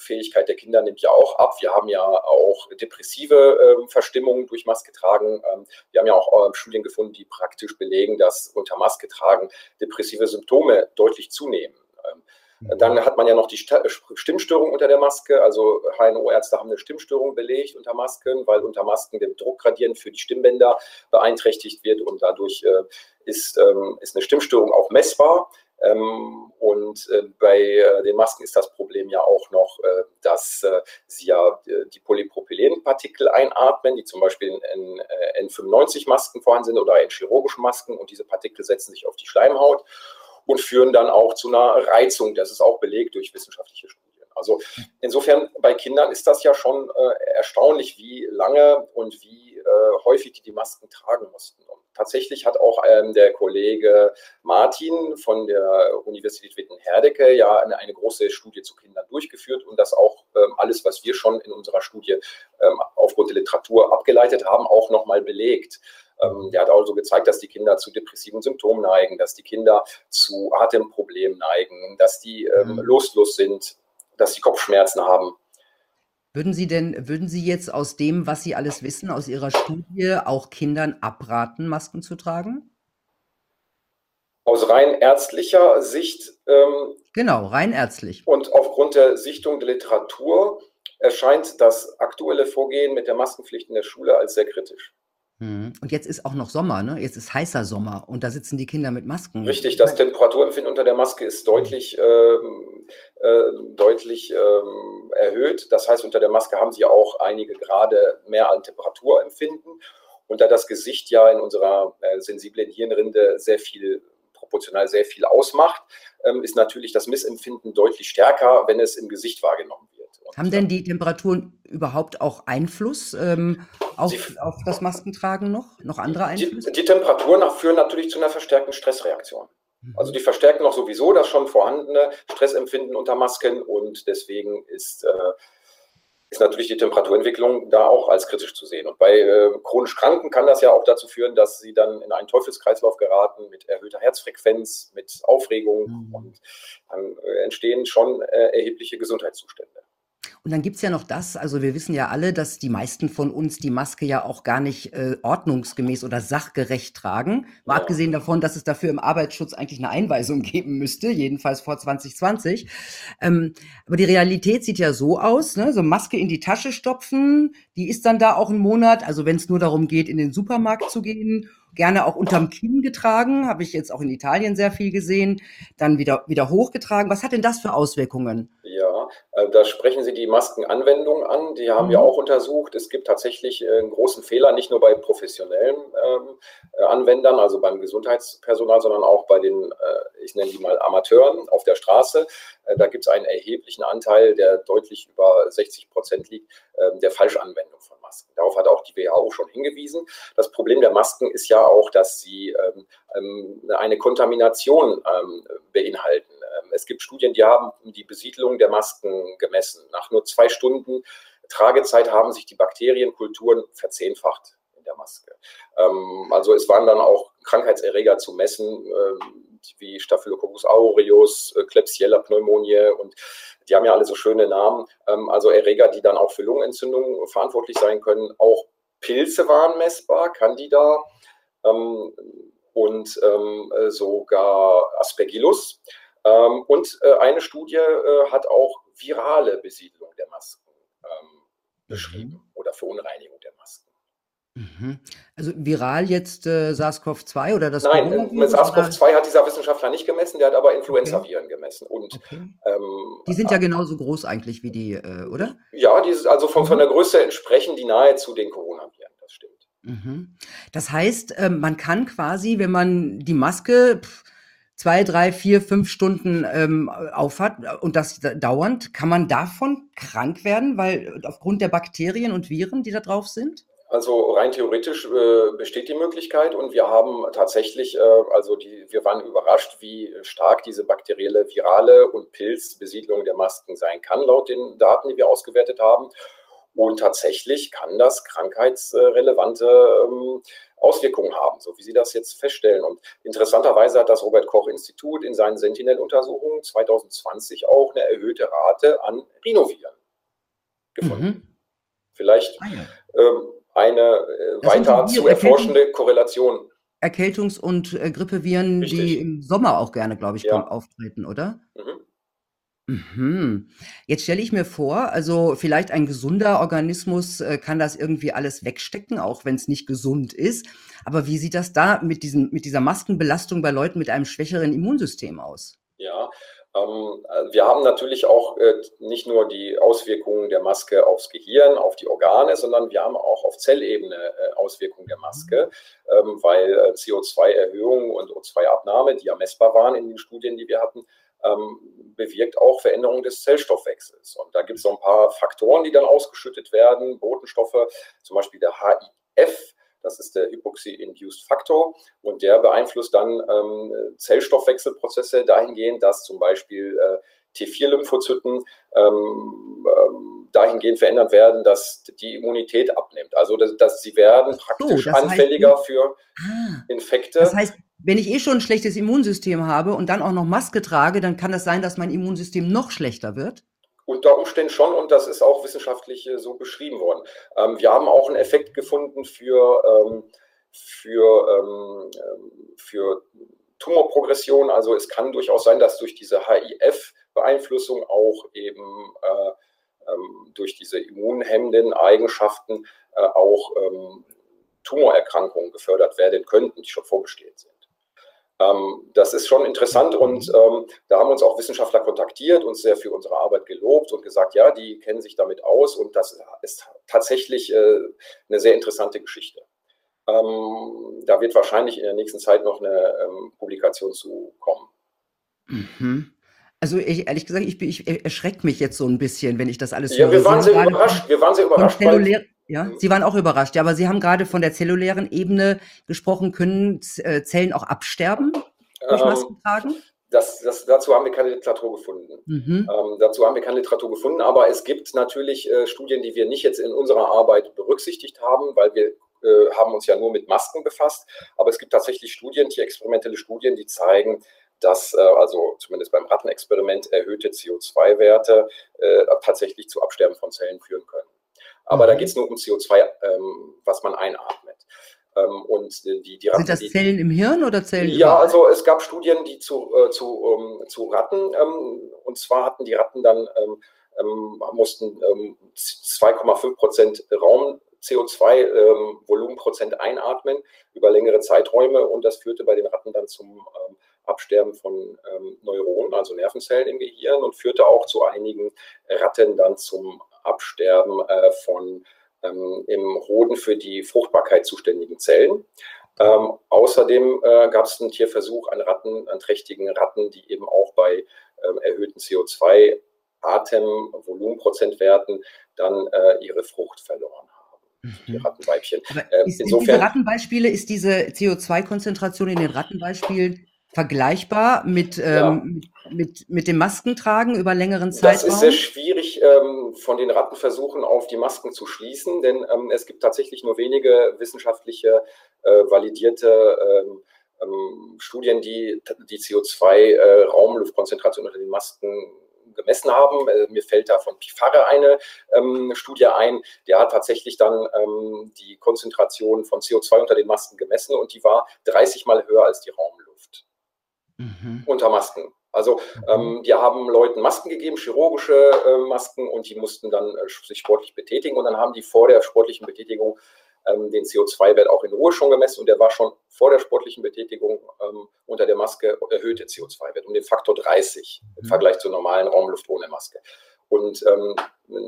ähm, Fähigkeit der Kinder nimmt ja auch ab. Wir haben ja auch depressive äh, Verstimmungen durch Maske tragen. Ähm, wir haben ja auch äh, Studien gefunden, die praktisch belegen, dass unter Maske tragen depressive Symptome deutlich zunehmen. Ähm, mhm. dann hat man ja noch die Stimmstörung unter der Maske. Also HNO-Ärzte haben eine Stimmstörung belegt unter Masken, weil unter Masken der Druckgradient für die Stimmbänder beeinträchtigt wird und dadurch äh, ist, ähm, ist eine Stimmstörung auch messbar. Ähm, und äh, bei äh, den Masken ist das Problem ja auch noch, äh, dass sie ja die Polypropylenpartikel einatmen, die zum Beispiel in N95-Masken vorhanden sind oder in chirurgischen Masken. Und diese Partikel setzen sich auf die Schleimhaut und führen dann auch zu einer Reizung. Das ist auch belegt durch wissenschaftliche Studien. Also insofern bei Kindern ist das ja schon erstaunlich, wie lange und wie häufig die die Masken tragen mussten. Und tatsächlich hat auch ähm, der Kollege Martin von der Universität Witten-Herdecke ja eine, eine, große Studie zu Kindern durchgeführt und das auch ähm, alles, was wir schon in unserer Studie ähm, aufgrund der Literatur abgeleitet haben, auch nochmal belegt. Ähm, der hat also gezeigt, dass die Kinder zu depressiven Symptomen neigen, dass die Kinder zu Atemproblemen neigen, dass die ähm, mhm. lustlos sind, dass sie Kopfschmerzen haben. Würden Sie denn würden Sie jetzt aus dem, was Sie alles wissen, aus Ihrer Studie auch Kindern abraten, Masken zu tragen? Aus rein ärztlicher Sicht. Ähm, genau, rein ärztlich. Und aufgrund der Sichtung der Literatur erscheint das aktuelle Vorgehen mit der Maskenpflicht in der Schule als sehr kritisch. Mhm. Und jetzt ist auch noch Sommer, ne? Jetzt ist heißer Sommer und da sitzen die Kinder mit Masken. Richtig, das Temperaturempfinden unter der Maske ist deutlich, ähm, äh, deutlich ähm, erhöht. Das heißt, unter der Maske haben sie auch einige Grade mehr an Temperaturempfinden. Und da das Gesicht ja in unserer äh, sensiblen Hirnrinde sehr viel proportional sehr viel ausmacht, ähm, ist natürlich das Missempfinden deutlich stärker, wenn es im Gesicht wahrgenommen wird. Haben denn die Temperaturen überhaupt auch Einfluss ähm, auf, auf, das Maskentragen noch? Noch andere Einflüsse? Die, die, Temperaturen führen natürlich zu einer verstärkten Stressreaktion. Mhm. Also die verstärken noch sowieso das schon vorhandene Stressempfinden unter Masken und deswegen ist äh, ist natürlich die Temperaturentwicklung da auch als kritisch zu sehen. Und bei äh, chronisch Kranken kann das ja auch dazu führen, dass sie dann in einen Teufelskreislauf geraten mit erhöhter Herzfrequenz, mit Aufregung mhm. und dann äh, entstehen schon äh, erhebliche Gesundheitszustände. Und dann gibt's ja noch das, also wir wissen ja alle, dass die meisten von uns die Maske ja auch gar nicht äh, ordnungsgemäß oder sachgerecht tragen. Mal ja. abgesehen davon, dass es dafür im Arbeitsschutz eigentlich eine Einweisung geben müsste, jedenfalls vor 2020. Ähm, aber die Realität sieht ja so aus, ne? so Maske in die Tasche stopfen, die ist dann da auch einen Monat. Also wenn es nur darum geht, in den Supermarkt zu gehen gerne auch unterm Kinn getragen, habe ich jetzt auch in Italien sehr viel gesehen, dann wieder, wieder hochgetragen. Was hat denn das für Auswirkungen? Ja, äh, da sprechen Sie die Maskenanwendung an. Die haben mhm. wir auch untersucht. Es gibt tatsächlich äh, einen großen Fehler, nicht nur bei professionellen ähm, äh, Anwendern, also beim Gesundheitspersonal, sondern auch bei den, äh, ich nenne die mal Amateuren auf der Straße. Da gibt es einen erheblichen Anteil, der deutlich über 60 Prozent liegt, ähm, der Falschanwendung von Masken. Darauf hat auch die WHO schon hingewiesen. Das Problem der Masken ist ja auch, dass sie ähm, ähm eine Kontamination ähm, beinhalten. Ähm, es gibt Studien, die haben die Besiedlung der Masken gemessen. Nach nur zwei Stunden Tragezeit haben sich die Bakterienkulturen verzehnfacht der Maske. Ähm, also es waren dann auch Krankheitserreger zu messen, äh, wie Staphylococcus aureus, äh, Klebsiella pneumonie und die haben ja alle so schöne Namen. Ähm, also Erreger, die dann auch für Lungenentzündungen verantwortlich sein können. Auch Pilze waren messbar, Candida ähm, und ähm, sogar Aspergillus. Ähm, und äh, eine Studie äh, hat auch virale Besiedlung der Masken ähm, beschrieben oder Verunreinigung der Masken. Mhm. Also viral jetzt äh, SARS-CoV-2 oder das Nein, äh, SARS-CoV-2 hat dieser Wissenschaftler nicht gemessen, der hat aber Influenza-Viren okay. gemessen. Und, okay. ähm, die sind ja genauso groß eigentlich wie die, äh, oder? Ja, die, also von, von mhm. der Größe entsprechen die nahezu den Coronaviren, das stimmt. Mhm. Das heißt, ähm, man kann quasi, wenn man die Maske pff, zwei, drei, vier, fünf Stunden ähm, aufhat und das dauernd, kann man davon krank werden, weil aufgrund der Bakterien und Viren, die da drauf sind? Also rein theoretisch äh, besteht die Möglichkeit und wir haben tatsächlich, äh, also die, wir waren überrascht, wie stark diese bakterielle, virale und Pilzbesiedlung der Masken sein kann, laut den Daten, die wir ausgewertet haben. Und tatsächlich kann das krankheitsrelevante ähm, Auswirkungen haben, so wie Sie das jetzt feststellen. Und interessanterweise hat das Robert Koch Institut in seinen Sentinel-Untersuchungen 2020 auch eine erhöhte Rate an Rhinoviren gefunden. Mhm. Vielleicht ah, ja. ähm, eine äh, weiter zu erforschende Korrelation. Erkältungs- und äh, Grippeviren, Richtig. die im Sommer auch gerne, glaube ich, ja. auftreten, oder? Mhm. Mhm. Jetzt stelle ich mir vor, also vielleicht ein gesunder Organismus äh, kann das irgendwie alles wegstecken, auch wenn es nicht gesund ist. Aber wie sieht das da mit, diesen, mit dieser Maskenbelastung bei Leuten mit einem schwächeren Immunsystem aus? Ja, wir haben natürlich auch äh, nicht nur die Auswirkungen der Maske aufs Gehirn, auf die Organe, sondern wir haben auch auf Zellebene äh, Auswirkungen der Maske, ähm, weil äh, CO2-Erhöhung und O2-Abnahme, die ja messbar waren in den Studien, die wir hatten, ähm, bewirkt auch Veränderungen des Zellstoffwechsels. Und da gibt es so ein paar Faktoren, die dann ausgeschüttet werden, Botenstoffe, zum Beispiel der HIF, das ist der Hypoxie-Induced Factor und der beeinflusst dann ähm, Zellstoffwechselprozesse dahingehend, dass zum Beispiel äh, T4-Lymphozyten ähm, ähm, dahingehend verändert werden, dass die Immunität abnimmt. Also dass, dass sie werden praktisch so, anfälliger heißt, für ah, Infekte. Das heißt, wenn ich eh schon ein schlechtes Immunsystem habe und dann auch noch Maske trage, dann kann das sein, dass mein Immunsystem noch schlechter wird? Unter Umständen schon und das ist auch wissenschaftlich äh, so beschrieben worden. Ähm, wir haben auch einen Effekt gefunden für, ähm, für, ähm, ähm für Tumorprogression. Also es kann durchaus sein, dass durch diese HIF-Beeinflussung auch eben äh, ähm, durch diese immunhemmenden Eigenschaften äh, auch ähm, Tumorerkrankungen gefördert werden könnten, die schon vorbestehen sind. Ähm, das ist schon interessant und mhm. ähm, da haben uns auch Wissenschaftler kontaktiert, uns sehr für unsere Arbeit gelobt und gesagt, ja, die kennen sich damit aus und das ist tatsächlich äh, eine sehr interessante Geschichte. Ähm, da wird wahrscheinlich in der nächsten Zeit noch eine Publikation zu kommen. Mhm. Also ich, ehrlich gesagt, ich, ich erschrecke mich jetzt so ein bisschen, wenn ich das alles ja, höre. Ja, wir waren sehr überrascht. Wir waren sehr überrascht. Weil, ja. Sie waren auch überrascht. Ja, aber Sie haben gerade von der zellulären Ebene gesprochen. Können äh, Zellen auch absterben durch ähm, Maskentragen? Das, das, dazu haben wir keine Literatur gefunden. Mhm. Ähm, dazu haben wir keine Literatur gefunden, aber es gibt natürlich äh, Studien, die wir nicht jetzt in unserer Arbeit berücksichtigt haben, weil wir äh, haben uns ja nur mit Masken befasst. Aber es gibt tatsächlich Studien, tierexperimentelle Studien, die zeigen, dass äh, also zumindest beim Rattenexperiment erhöhte CO2-Werte äh, tatsächlich zu Absterben von Zellen führen können. Aber da geht es nur um CO2, ähm, was man einatmet. Ähm, und die, die Ratten, Sind das Zellen im Hirn oder Zellen? Ja, überall? also es gab Studien, die zu, äh, zu, ähm, zu Ratten, ähm, und zwar hatten die Ratten dann, ähm, ähm mussten 2,5 Prozent Raum CO2 Volumenprozent einatmen über längere Zeiträume und das führte bei den Ratten dann zum Absterben von Neuronen, also Nervenzellen im Gehirn und führte auch zu einigen Ratten dann zum Absterben äh, von ähm, im Hoden für die Fruchtbarkeit zuständigen Zellen. Ähm, außerdem äh, gab es einen Tierversuch an Ratten, an trächtigen Ratten, die eben auch bei ähm, erhöhten CO2 Atemvolumenprozentwerten dann äh, ihre Frucht verloren haben. Die mhm. Rattenweibchen. Ähm, ist, insofern, diese Rattenbeispiele, ist diese CO2-Konzentration in den Rattenbeispielen vergleichbar mit, ähm, ja. mit, mit dem Maskentragen über längeren Zeitraum? Das ist sehr schwierig, ähm, von den Rattenversuchen auf die Masken zu schließen, denn ähm, es gibt tatsächlich nur wenige wissenschaftliche, äh, validierte ähm, ähm Studien, die die CO2-Raumluftkonzentration äh, unter den Masken gemessen haben. Äh, mir fällt da von Pifare eine ähm, Studie ein. Der hat tatsächlich dann ähm, die Konzentration von CO2 unter den Masken gemessen und die war 30 mal höher als die Raumluft mhm. unter Masken. Also ähm, mhm. die haben Leuten Masken gegeben, chirurgische äh, Masken, und die mussten dann äh, sich sportlich betätigen. Und dann haben die vor der sportlichen Betätigung ähm, den CO2-Wert auch in Ruhe schon gemessen und der war schon vor der sportlichen Betätigung ähm, unter der Maske erhöhte CO2-Wert um den Faktor 30 im mhm. Vergleich zur normalen Raumluft ohne Maske. Und ähm,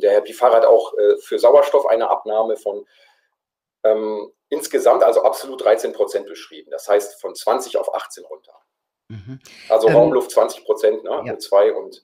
der Herr Pifar hat auch äh, für Sauerstoff eine Abnahme von ähm, insgesamt, also absolut 13 Prozent beschrieben. Das heißt von 20 auf 18 runter. Mhm. Also ähm, Raumluft 20 Prozent, ne? Ja. O2 und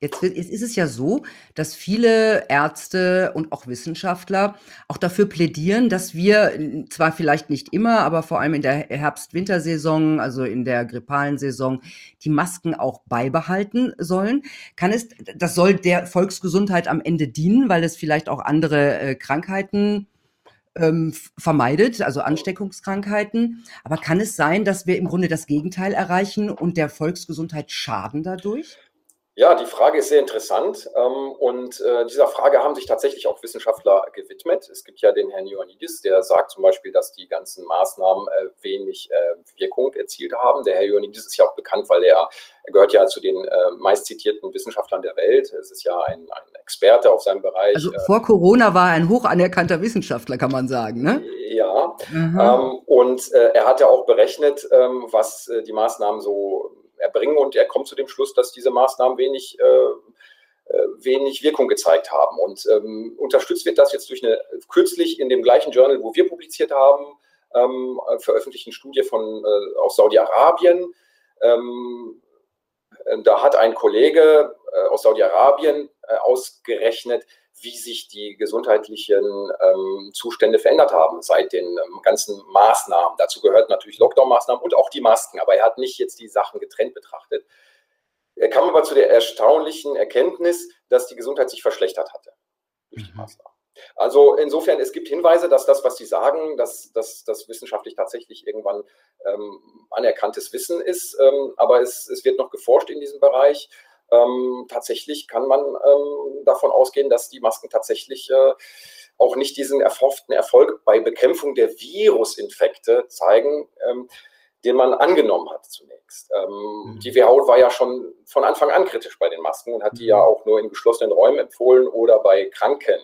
Jetzt, jetzt ist es ja so, dass viele Ärzte und auch Wissenschaftler auch dafür plädieren, dass wir zwar vielleicht nicht immer, aber vor allem in der Herbst-Wintersaison, also in der grippalen Saison, die Masken auch beibehalten sollen. Kann es, das soll der Volksgesundheit am Ende dienen, weil es vielleicht auch andere äh, Krankheiten ähm, vermeidet, also Ansteckungskrankheiten. Aber kann es sein, dass wir im Grunde das Gegenteil erreichen und der Volksgesundheit schaden dadurch? Ja, die Frage ist sehr interessant ähm, und äh, dieser Frage haben sich tatsächlich auch Wissenschaftler gewidmet. Es gibt ja den Herrn Ioannidis, der sagt zum Beispiel, dass die ganzen Maßnahmen äh, wenig äh, Wirkung erzielt haben. Der Herr Ioannidis ist ja auch bekannt, weil er, er gehört ja zu den meistzitierten Wissenschaftlern der Welt. Es ist ja ein, ein Experte auf seinem Bereich. Also vor Corona war er ein hoch anerkannter Wissenschaftler, kann man sagen, ne? Ja, mhm. und er hat ja auch berechnet, ähm, was die Maßnahmen so erbringen und er kommt zu dem Schluss, dass diese Maßnahmen wenig, äh, äh, wenig Wirkung gezeigt haben. Und ähm, unterstützt wird das jetzt durch eine kürzlich in dem gleichen Journal, wo wir publiziert haben, ähm, veröffentlichten Studie von, äh, aus Saudi-Arabien. Ähm, da hat ein Kollege äh, aus Saudi-Arabien äh, ausgerechnet, wie sich die gesundheitlichen ähm, Zustände verändert haben seit den ähm, ganzen Maßnahmen. Dazu gehört natürlich Lockdown-Maßnahmen und auch die Masken, aber er hat nicht jetzt die Sachen getrennt betrachtet. Er kam aber zu der erstaunlichen Erkenntnis, dass die Gesundheit sich verschlechtert hatte durch die mhm. Maßnahmen. Also insofern, es gibt Hinweise, dass das, was Sie sagen, dass das wissenschaftlich tatsächlich irgendwann ähm, anerkanntes Wissen ist, ähm, aber es, es wird noch geforscht in diesem Bereich ähm, tatsächlich kann man ähm, davon ausgehen, dass die Masken tatsächlich äh, auch nicht diesen erhofften Erfolg bei Bekämpfung der Virusinfekte zeigen, ähm, den man angenommen hat zunächst. Ähm, mhm. Die WHO war ja schon von Anfang an kritisch bei den Masken und hat die ja mhm. auch nur in geschlossenen Räumen empfohlen oder bei Kranken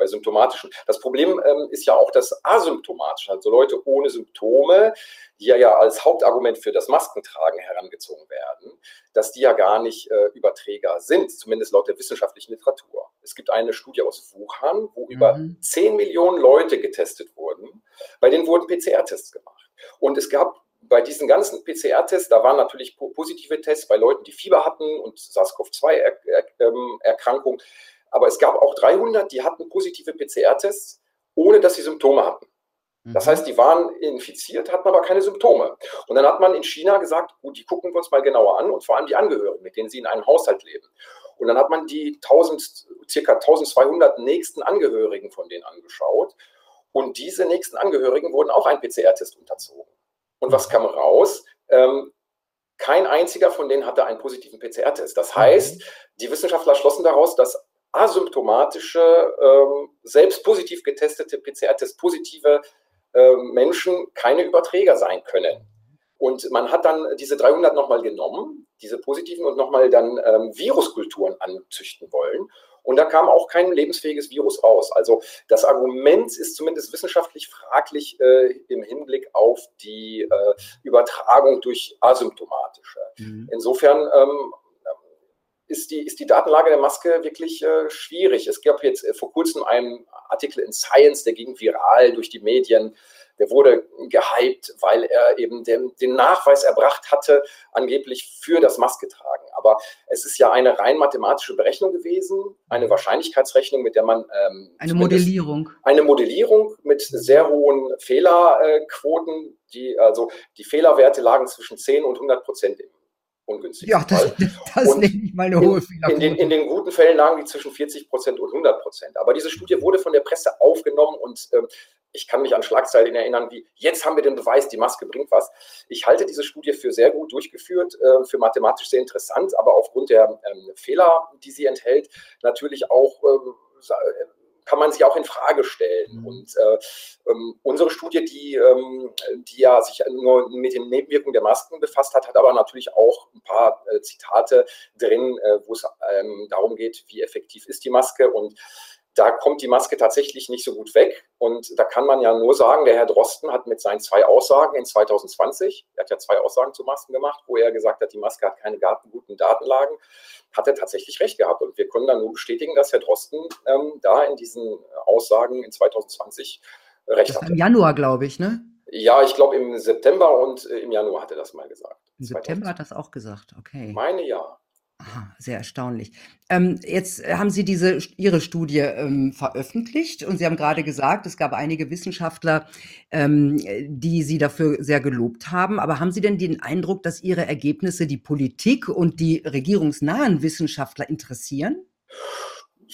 bei symptomatischen. Das Problem ähm, ist ja auch das asymptomatische, also Leute ohne Symptome, die ja, ja als Hauptargument für das Maskentragen herangezogen werden, dass die ja gar nicht äh, Überträger sind, zumindest laut der wissenschaftlichen Literatur. Es gibt eine Studie aus Wuhan, wo mhm. über 10 Millionen Leute getestet wurden. Bei denen wurden PCR-Tests gemacht. Und es gab bei diesen ganzen PCR-Tests, da waren natürlich positive Tests bei Leuten, die Fieber hatten und SARS-CoV-2-Erkrankung. Aber es gab auch 300, die hatten positive PCR-Tests, ohne dass sie Symptome hatten. Das mhm. heißt, die waren infiziert, hatten aber keine Symptome. Und dann hat man in China gesagt, gut, die gucken wir uns mal genauer an und vor allem die Angehörigen, mit denen sie in einem Haushalt leben. Und dann hat man die 1000, circa 1200 nächsten Angehörigen von denen angeschaut. Und diese nächsten Angehörigen wurden auch einem PCR-Test unterzogen. Und was mhm. kam raus? Ähm, kein einziger von denen hatte einen positiven PCR-Test. Das heißt, mhm. die Wissenschaftler schlossen daraus, dass asymptomatische, ähm, selbst positiv getestete PCR-Test-positive äh, Menschen keine Überträger sein können. Und man hat dann diese 300 nochmal genommen, diese positiven, und nochmal dann ähm, Viruskulturen anzüchten wollen. Und da kam auch kein lebensfähiges Virus raus. Also das Argument ist zumindest wissenschaftlich fraglich äh, im Hinblick auf die äh, Übertragung durch asymptomatische. Mhm. Insofern ähm, ist die, ist die Datenlage der Maske wirklich äh, schwierig. Es gab jetzt äh, vor kurzem einen Artikel in Science, der ging viral durch die Medien. Der wurde gehypt, weil er eben den, den Nachweis erbracht hatte, angeblich für das Masketragen. Aber es ist ja eine rein mathematische Berechnung gewesen, eine Wahrscheinlichkeitsrechnung, mit der man. Ähm, eine Modellierung. Eine Modellierung mit sehr hohen Fehlerquoten. Die, also die Fehlerwerte lagen zwischen 10 und 100 Prozent im ungünstigsten ja, das, Fall. Das, das nenne ich mal eine hohe Fehlerquote. In den, in den guten Fällen lagen die zwischen 40 Prozent und 100 Prozent. Aber diese Studie wurde von der Presse aufgenommen und ähm, ich kann mich an Schlagzeilen erinnern, wie jetzt haben wir den Beweis, die Maske bringt was. Ich halte diese Studie für sehr gut durchgeführt, äh, für mathematisch sehr interessant, aber aufgrund der ähm, Fehler, die sie enthält, natürlich auch ähm, kann man sich auch in Frage stellen. Mhm. Und äh, ähm, unsere Studie, die, ähm, die ja sich nur mit den Nebenwirkungen der Masken befasst hat, hat aber natürlich auch ein paar äh, Zitate drin, äh, wo es ähm, darum geht, wie effektiv ist die Maske und da kommt die Maske tatsächlich nicht so gut weg. Und da kann man ja nur sagen, der Herr Drosten hat mit seinen zwei Aussagen in 2020, er hat ja zwei Aussagen zu Masken gemacht, wo er gesagt hat, die Maske hat keine guten Datenlagen, hat er tatsächlich recht gehabt. Und wir können dann nur bestätigen, dass Herr Drosten ähm, da in diesen Aussagen in 2020 recht hatte. Im Januar, glaube ich, ne? Ja, ich glaube im September und äh, im Januar hat er das mal gesagt. Im September 2020. hat das auch gesagt, okay. Meine ja. Aha, sehr erstaunlich. Ähm, jetzt haben Sie diese, Ihre Studie ähm, veröffentlicht und Sie haben gerade gesagt, es gab einige Wissenschaftler, ähm, die Sie dafür sehr gelobt haben. Aber haben Sie denn den Eindruck, dass Ihre Ergebnisse die Politik und die regierungsnahen Wissenschaftler interessieren?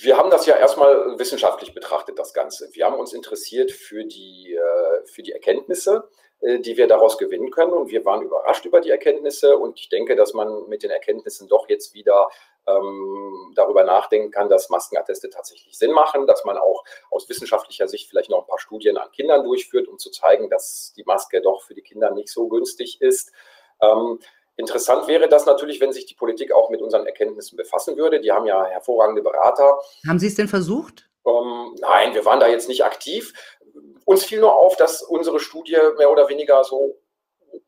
Wir haben das ja erstmal wissenschaftlich betrachtet, das Ganze. Wir haben uns interessiert für die, äh, für die Erkenntnisse äh, die wir daraus gewinnen können. Und wir waren überrascht über die Erkenntnisse. Und ich denke, dass man mit den Erkenntnissen doch jetzt wieder ähm, darüber nachdenken kann, dass Maskenatteste tatsächlich Sinn machen, dass man auch aus wissenschaftlicher Sicht vielleicht noch ein paar Studien an Kindern durchführt, um zu zeigen, dass die Maske doch für die Kinder nicht so günstig ist. Ähm, Interessant wäre das natürlich, wenn sich die Politik auch mit unseren Erkenntnissen befassen würde. Die haben ja hervorragende Berater. Haben Sie es denn versucht? Ähm, nein, wir waren da jetzt nicht aktiv. Uns fiel nur auf, dass unsere Studie mehr oder weniger so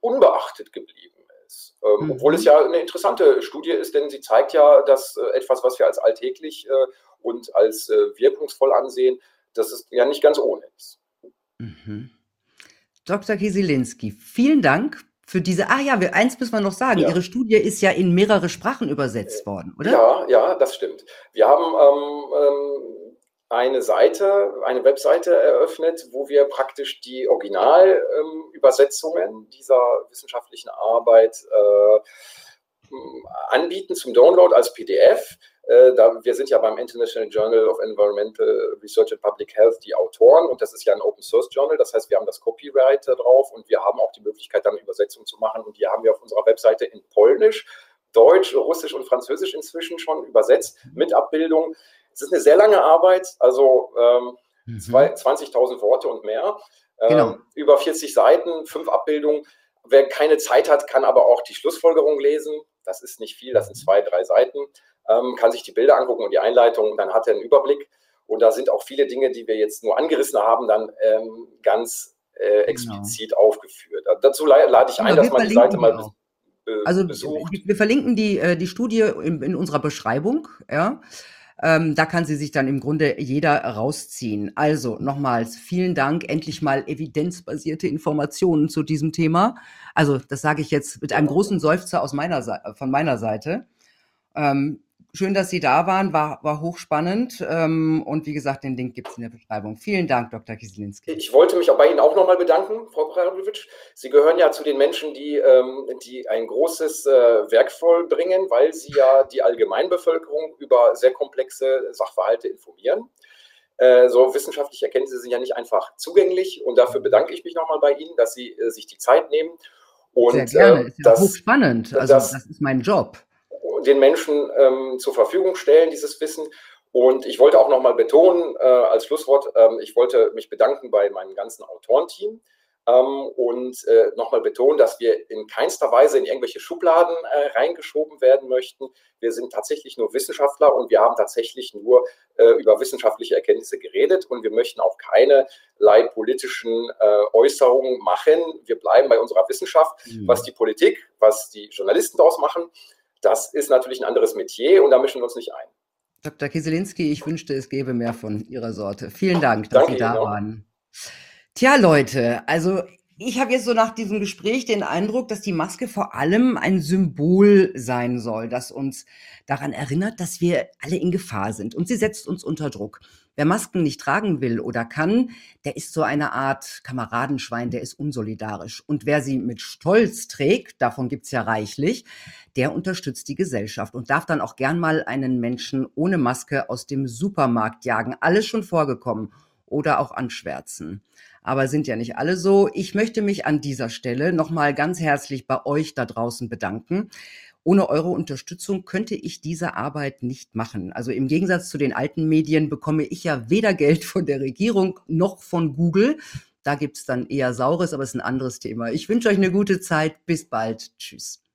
unbeachtet geblieben ist. Ähm, mhm. Obwohl es ja eine interessante Studie ist, denn sie zeigt ja, dass äh, etwas, was wir als alltäglich äh, und als äh, wirkungsvoll ansehen, dass es ja nicht ganz ohne ist. Mhm. Dr. Kieselinski, vielen Dank für diese. Ah ja, wir, eins müssen wir noch sagen. Ja. Ihre Studie ist ja in mehrere Sprachen übersetzt worden, oder? Ja, ja, das stimmt. Wir haben ähm, ähm, eine Seite, eine Webseite eröffnet, wo wir praktisch die Originalübersetzungen ähm, dieser wissenschaftlichen Arbeit äh, anbieten zum Download als PDF. Äh, da, wir sind ja beim International Journal of Environmental Research and Public Health die Autoren und das ist ja ein Open Source Journal. Das heißt, wir haben das Copyright drauf und wir haben auch die Möglichkeit, dann Übersetzung zu machen. Und die haben wir auf unserer Webseite in Polnisch, Deutsch, Russisch und Französisch inzwischen schon übersetzt mit Abbildung. Es ist eine sehr lange Arbeit, also ähm, mhm. 20.000 Worte und mehr. Ähm, genau. Über 40 Seiten, fünf Abbildungen. Wer keine Zeit hat, kann aber auch die Schlussfolgerung lesen. Das ist nicht viel, das sind zwei, drei Seiten. Ähm, kann sich die Bilder angucken und die Einleitung, dann hat er einen Überblick. Und da sind auch viele Dinge, die wir jetzt nur angerissen haben, dann ähm, ganz äh, genau. explizit genau. aufgeführt. Dazu lade ich ein, dass man die Seite mal äh, also besucht. wir verlinken die, äh, die Studie in, in unserer Beschreibung, ja. Ähm, da kann sie sich dann im Grunde jeder rausziehen. Also nochmals vielen Dank, endlich mal evidenzbasierte Informationen zu diesem Thema. Also das sage ich jetzt mit einem großen Seufzer aus meiner von meiner Seite. Ähm, Schön, dass Sie da waren, war, war hochspannend. Ähm, und wie gesagt, den Link gibt es in der Beschreibung. Vielen Dank, Dr. Kieselinski. Ich wollte mich auch bei Ihnen auch nochmal bedanken, Frau Prarowitsch. Sie gehören ja zu den Menschen, die, ähm, die ein großes äh, Werk vollbringen, weil Sie ja die Allgemeinbevölkerung über sehr komplexe Sachverhalte informieren. Äh, so wissenschaftliche Erkenntnisse sind ja nicht einfach zugänglich. Und dafür bedanke ich mich nochmal bei Ihnen, dass Sie äh, sich die Zeit nehmen. Und, sehr gerne, ist ja das, hochspannend. Also das, das ist mein Job den Menschen ähm, zur Verfügung stellen, dieses Wissen. Und ich wollte auch nochmal betonen, äh, als Schlusswort, ähm, ich wollte mich bedanken bei meinem ganzen Autorenteam ähm, und äh, nochmal betonen, dass wir in keinster Weise in irgendwelche Schubladen äh, reingeschoben werden möchten. Wir sind tatsächlich nur Wissenschaftler und wir haben tatsächlich nur äh, über wissenschaftliche Erkenntnisse geredet und wir möchten auch keine politischen äh, Äußerungen machen. Wir bleiben bei unserer Wissenschaft. Mhm. Was die Politik, was die Journalisten daraus machen, das ist natürlich ein anderes Metier und da mischen wir uns nicht ein. Dr. Kieselinski, ich wünschte, es gäbe mehr von Ihrer Sorte. Vielen Dank, dass Danke Sie da Ihnen. waren. Tja, Leute, also Ich habe jetzt so nach diesem Gespräch den Eindruck, dass die Maske vor allem ein Symbol sein soll, das uns daran erinnert, dass wir alle in Gefahr sind. Und sie setzt uns unter Druck. Wer Masken nicht tragen will oder kann, der ist so eine Art Kameradenschwein, der ist unsolidarisch. Und wer sie mit Stolz trägt, davon gibt's ja reichlich, der unterstützt die Gesellschaft und darf dann auch gern mal einen Menschen ohne Maske aus dem Supermarkt jagen. Alles schon vorgekommen oder auch anschwärzen. Aber sind ja nicht alle so. Ich möchte mich an dieser Stelle nochmal ganz herzlich bei euch da draußen bedanken. Ohne eure Unterstützung könnte ich diese Arbeit nicht machen. Also im Gegensatz zu den alten Medien bekomme ich ja weder Geld von der Regierung noch von Google. Da gibt's dann eher Saures, aber es ist ein anderes Thema. Ich wünsche euch eine gute Zeit. Bis bald. Tschüss.